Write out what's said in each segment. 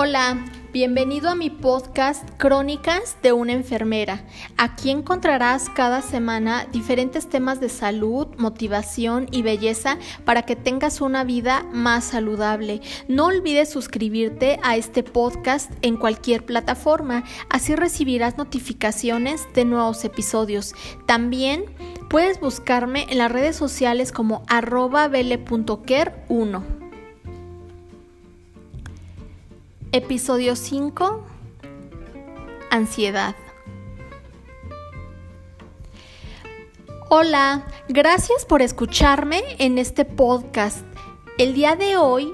Hola, bienvenido a mi podcast Crónicas de una enfermera. Aquí encontrarás cada semana diferentes temas de salud, motivación y belleza para que tengas una vida más saludable. No olvides suscribirte a este podcast en cualquier plataforma, así recibirás notificaciones de nuevos episodios. También puedes buscarme en las redes sociales como arroba 1 Episodio 5. Ansiedad. Hola, gracias por escucharme en este podcast. El día de hoy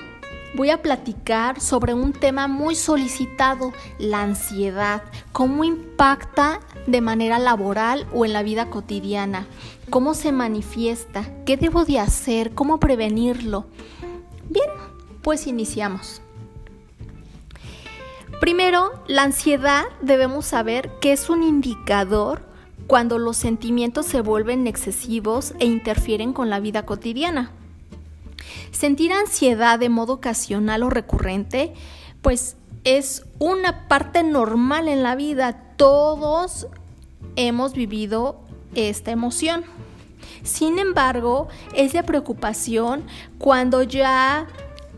voy a platicar sobre un tema muy solicitado, la ansiedad, cómo impacta de manera laboral o en la vida cotidiana, cómo se manifiesta, qué debo de hacer, cómo prevenirlo. Bien, pues iniciamos. Primero, la ansiedad debemos saber que es un indicador cuando los sentimientos se vuelven excesivos e interfieren con la vida cotidiana. Sentir ansiedad de modo ocasional o recurrente, pues es una parte normal en la vida. Todos hemos vivido esta emoción. Sin embargo, es de preocupación cuando ya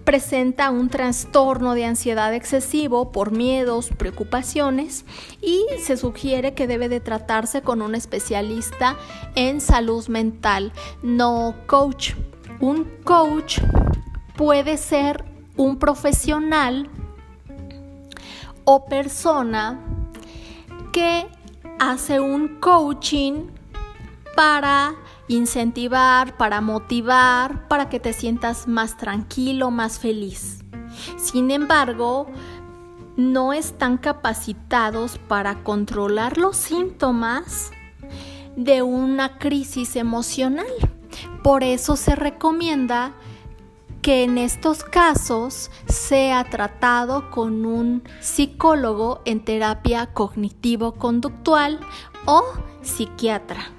presenta un trastorno de ansiedad excesivo por miedos, preocupaciones y se sugiere que debe de tratarse con un especialista en salud mental, no coach. Un coach puede ser un profesional o persona que hace un coaching para incentivar, para motivar, para que te sientas más tranquilo, más feliz. Sin embargo, no están capacitados para controlar los síntomas de una crisis emocional. Por eso se recomienda que en estos casos sea tratado con un psicólogo en terapia cognitivo-conductual o psiquiatra.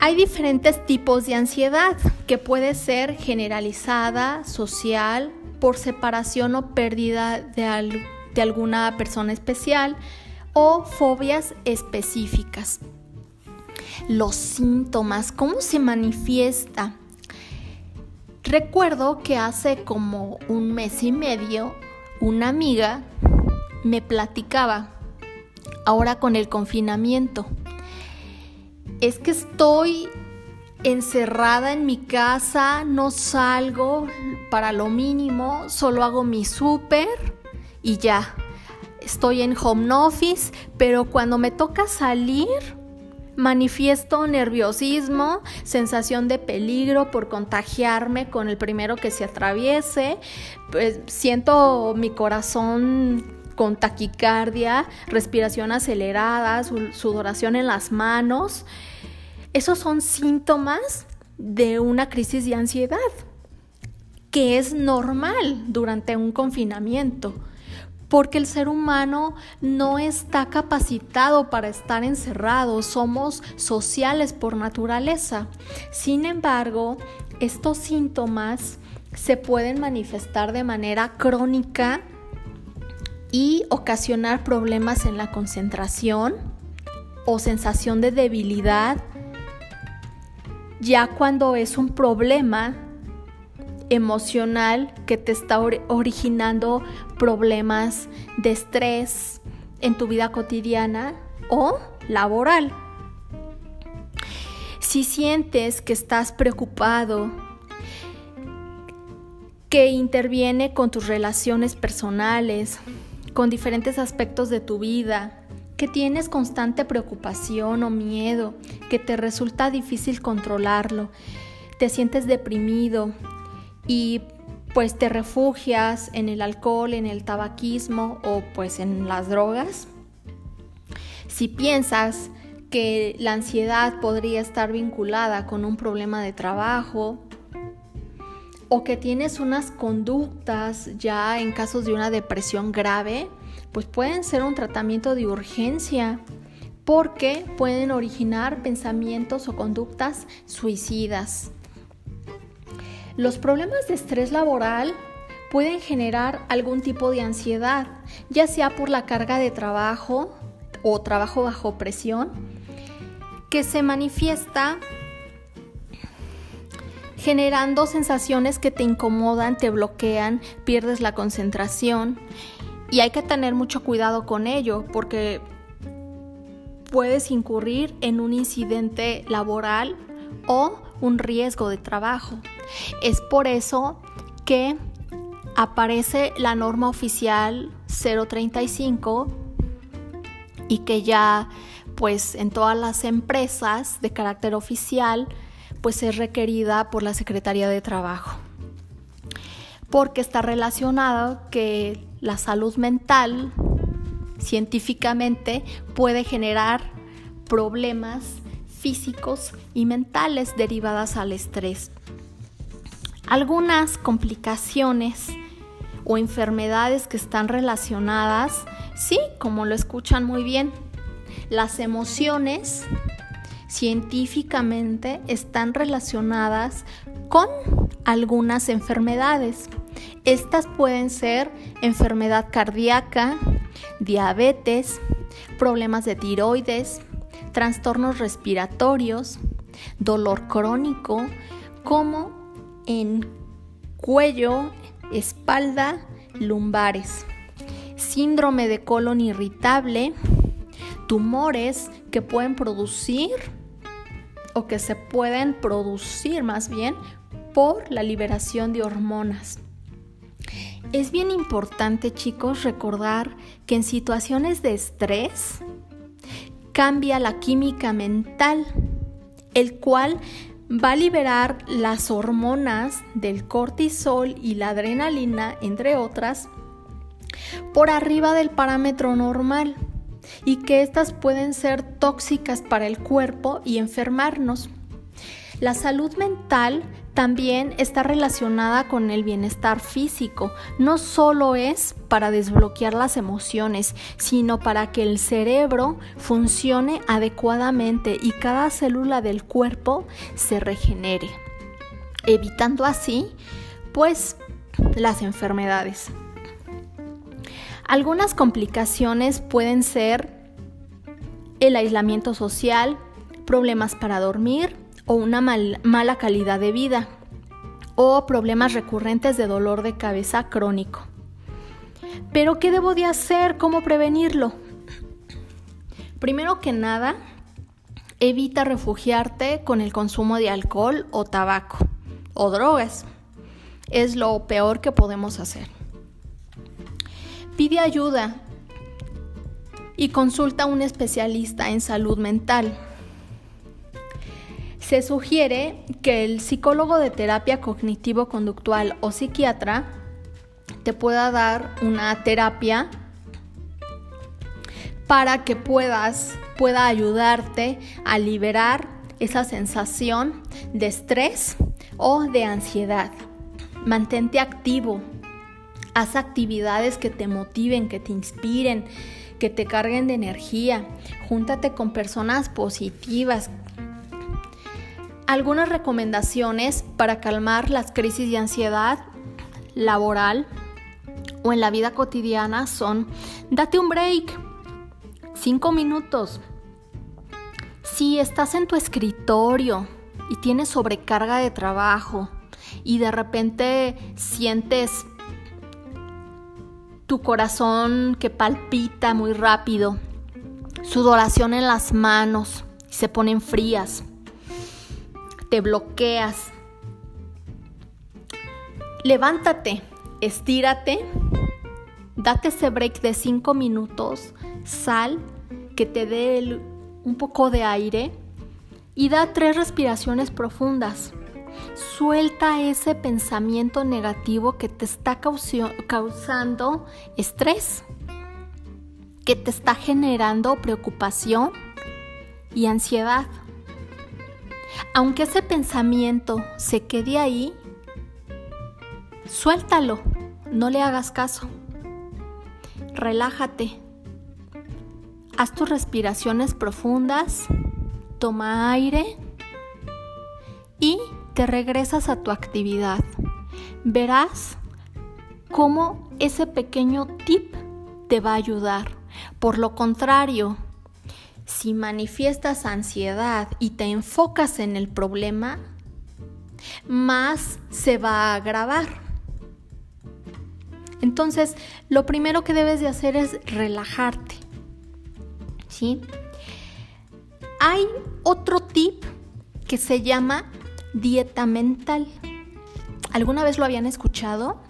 Hay diferentes tipos de ansiedad que puede ser generalizada, social, por separación o pérdida de, de alguna persona especial o fobias específicas. Los síntomas, ¿cómo se manifiesta? Recuerdo que hace como un mes y medio una amiga me platicaba, ahora con el confinamiento, es que estoy encerrada en mi casa, no salgo para lo mínimo, solo hago mi súper y ya. Estoy en home office, pero cuando me toca salir, manifiesto nerviosismo, sensación de peligro por contagiarme con el primero que se atraviese, pues siento mi corazón con taquicardia, respiración acelerada, sudoración en las manos. Esos son síntomas de una crisis de ansiedad, que es normal durante un confinamiento, porque el ser humano no está capacitado para estar encerrado, somos sociales por naturaleza. Sin embargo, estos síntomas se pueden manifestar de manera crónica y ocasionar problemas en la concentración o sensación de debilidad, ya cuando es un problema emocional que te está originando problemas de estrés en tu vida cotidiana o laboral. Si sientes que estás preocupado, que interviene con tus relaciones personales, con diferentes aspectos de tu vida, que tienes constante preocupación o miedo, que te resulta difícil controlarlo, te sientes deprimido y pues te refugias en el alcohol, en el tabaquismo o pues en las drogas. Si piensas que la ansiedad podría estar vinculada con un problema de trabajo, o que tienes unas conductas ya en casos de una depresión grave, pues pueden ser un tratamiento de urgencia porque pueden originar pensamientos o conductas suicidas. Los problemas de estrés laboral pueden generar algún tipo de ansiedad, ya sea por la carga de trabajo o trabajo bajo presión, que se manifiesta generando sensaciones que te incomodan, te bloquean, pierdes la concentración y hay que tener mucho cuidado con ello porque puedes incurrir en un incidente laboral o un riesgo de trabajo. Es por eso que aparece la norma oficial 035 y que ya pues en todas las empresas de carácter oficial pues es requerida por la Secretaría de Trabajo. Porque está relacionado que la salud mental científicamente puede generar problemas físicos y mentales derivadas al estrés. Algunas complicaciones o enfermedades que están relacionadas, sí, como lo escuchan muy bien, las emociones científicamente están relacionadas con algunas enfermedades. Estas pueden ser enfermedad cardíaca, diabetes, problemas de tiroides, trastornos respiratorios, dolor crónico, como en cuello, espalda, lumbares, síndrome de colon irritable, tumores que pueden producir o que se pueden producir más bien por la liberación de hormonas. Es bien importante, chicos, recordar que en situaciones de estrés cambia la química mental, el cual va a liberar las hormonas del cortisol y la adrenalina, entre otras, por arriba del parámetro normal y que éstas pueden ser tóxicas para el cuerpo y enfermarnos. La salud mental también está relacionada con el bienestar físico. No solo es para desbloquear las emociones, sino para que el cerebro funcione adecuadamente y cada célula del cuerpo se regenere, evitando así, pues, las enfermedades. Algunas complicaciones pueden ser el aislamiento social, problemas para dormir, o una mala calidad de vida o problemas recurrentes de dolor de cabeza crónico. Pero ¿qué debo de hacer? ¿Cómo prevenirlo? Primero que nada, evita refugiarte con el consumo de alcohol o tabaco o drogas. Es lo peor que podemos hacer. Pide ayuda y consulta a un especialista en salud mental se sugiere que el psicólogo de terapia cognitivo-conductual o psiquiatra te pueda dar una terapia para que puedas pueda ayudarte a liberar esa sensación de estrés o de ansiedad. Mantente activo. Haz actividades que te motiven, que te inspiren, que te carguen de energía. Júntate con personas positivas, algunas recomendaciones para calmar las crisis de ansiedad laboral o en la vida cotidiana son date un break, cinco minutos. Si estás en tu escritorio y tienes sobrecarga de trabajo y de repente sientes tu corazón que palpita muy rápido, sudoración en las manos, se ponen frías, te bloqueas. Levántate, estírate, date ese break de cinco minutos, sal, que te dé un poco de aire y da tres respiraciones profundas. Suelta ese pensamiento negativo que te está causando estrés, que te está generando preocupación y ansiedad. Aunque ese pensamiento se quede ahí, suéltalo, no le hagas caso. Relájate. Haz tus respiraciones profundas, toma aire y te regresas a tu actividad. Verás cómo ese pequeño tip te va a ayudar. Por lo contrario, si manifiestas ansiedad y te enfocas en el problema, más se va a agravar. Entonces, lo primero que debes de hacer es relajarte. ¿Sí? Hay otro tip que se llama dieta mental. ¿Alguna vez lo habían escuchado?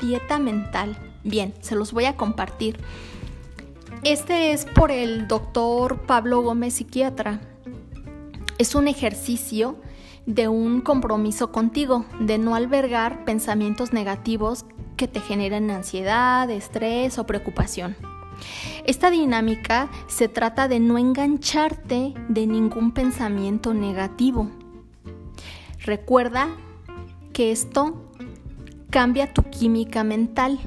Dieta mental. Bien, se los voy a compartir. Este es por el doctor Pablo Gómez, psiquiatra. Es un ejercicio de un compromiso contigo, de no albergar pensamientos negativos que te generen ansiedad, estrés o preocupación. Esta dinámica se trata de no engancharte de ningún pensamiento negativo. Recuerda que esto cambia tu química mental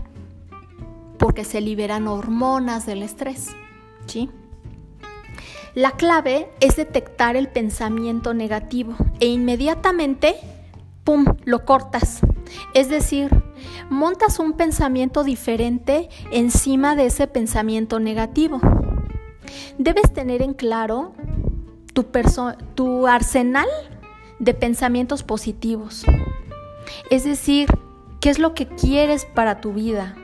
porque se liberan hormonas del estrés. ¿sí? La clave es detectar el pensamiento negativo e inmediatamente, ¡pum!, lo cortas. Es decir, montas un pensamiento diferente encima de ese pensamiento negativo. Debes tener en claro tu, tu arsenal de pensamientos positivos. Es decir, qué es lo que quieres para tu vida.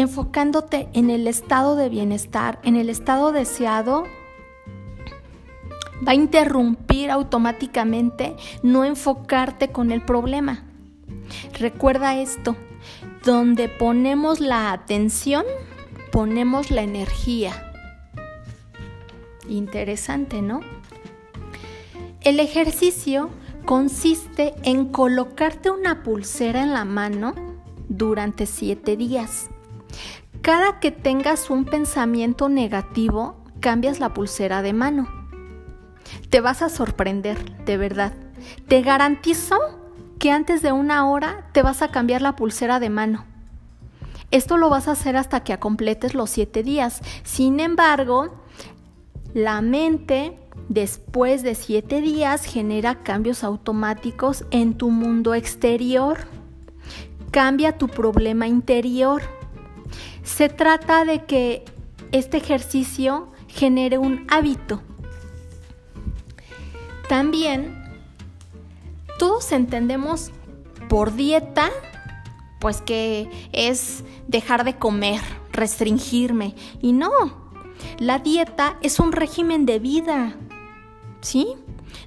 Enfocándote en el estado de bienestar, en el estado deseado, va a interrumpir automáticamente no enfocarte con el problema. Recuerda esto, donde ponemos la atención, ponemos la energía. Interesante, ¿no? El ejercicio consiste en colocarte una pulsera en la mano durante siete días. Cada que tengas un pensamiento negativo, cambias la pulsera de mano. Te vas a sorprender, de verdad. Te garantizo que antes de una hora te vas a cambiar la pulsera de mano. Esto lo vas a hacer hasta que completes los siete días. Sin embargo, la mente después de siete días genera cambios automáticos en tu mundo exterior. Cambia tu problema interior. Se trata de que este ejercicio genere un hábito también todos entendemos por dieta, pues que es dejar de comer, restringirme. Y no, la dieta es un régimen de vida, ¿sí?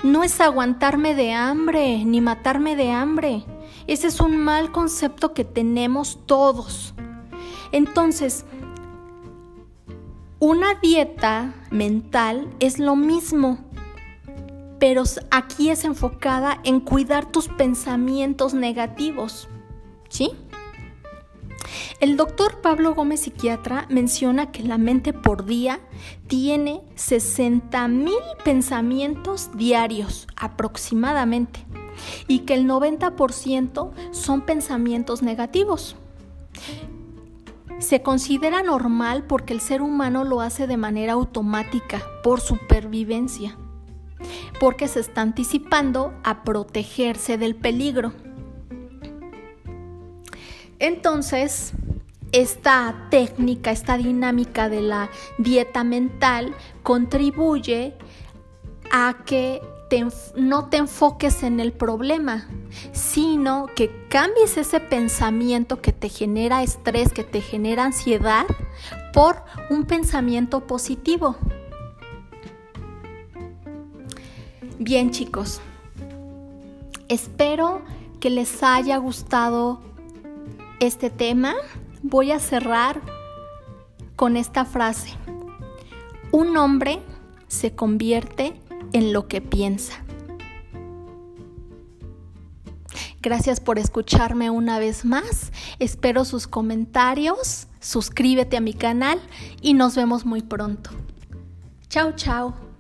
No es aguantarme de hambre ni matarme de hambre. Ese es un mal concepto que tenemos todos. Entonces, una dieta mental es lo mismo pero aquí es enfocada en cuidar tus pensamientos negativos. ¿Sí? El doctor Pablo Gómez, psiquiatra, menciona que la mente por día tiene 60 mil pensamientos diarios aproximadamente y que el 90% son pensamientos negativos. Se considera normal porque el ser humano lo hace de manera automática por supervivencia porque se está anticipando a protegerse del peligro. Entonces, esta técnica, esta dinámica de la dieta mental contribuye a que no te enfoques en el problema, sino que cambies ese pensamiento que te genera estrés, que te genera ansiedad, por un pensamiento positivo. Bien chicos, espero que les haya gustado este tema. Voy a cerrar con esta frase. Un hombre se convierte en lo que piensa. Gracias por escucharme una vez más. Espero sus comentarios. Suscríbete a mi canal y nos vemos muy pronto. Chao, chao.